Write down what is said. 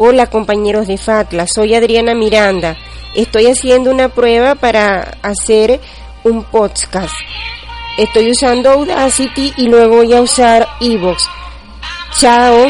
Hola compañeros de FATLA, soy Adriana Miranda. Estoy haciendo una prueba para hacer un podcast. Estoy usando Audacity y luego voy a usar Evox. Chao.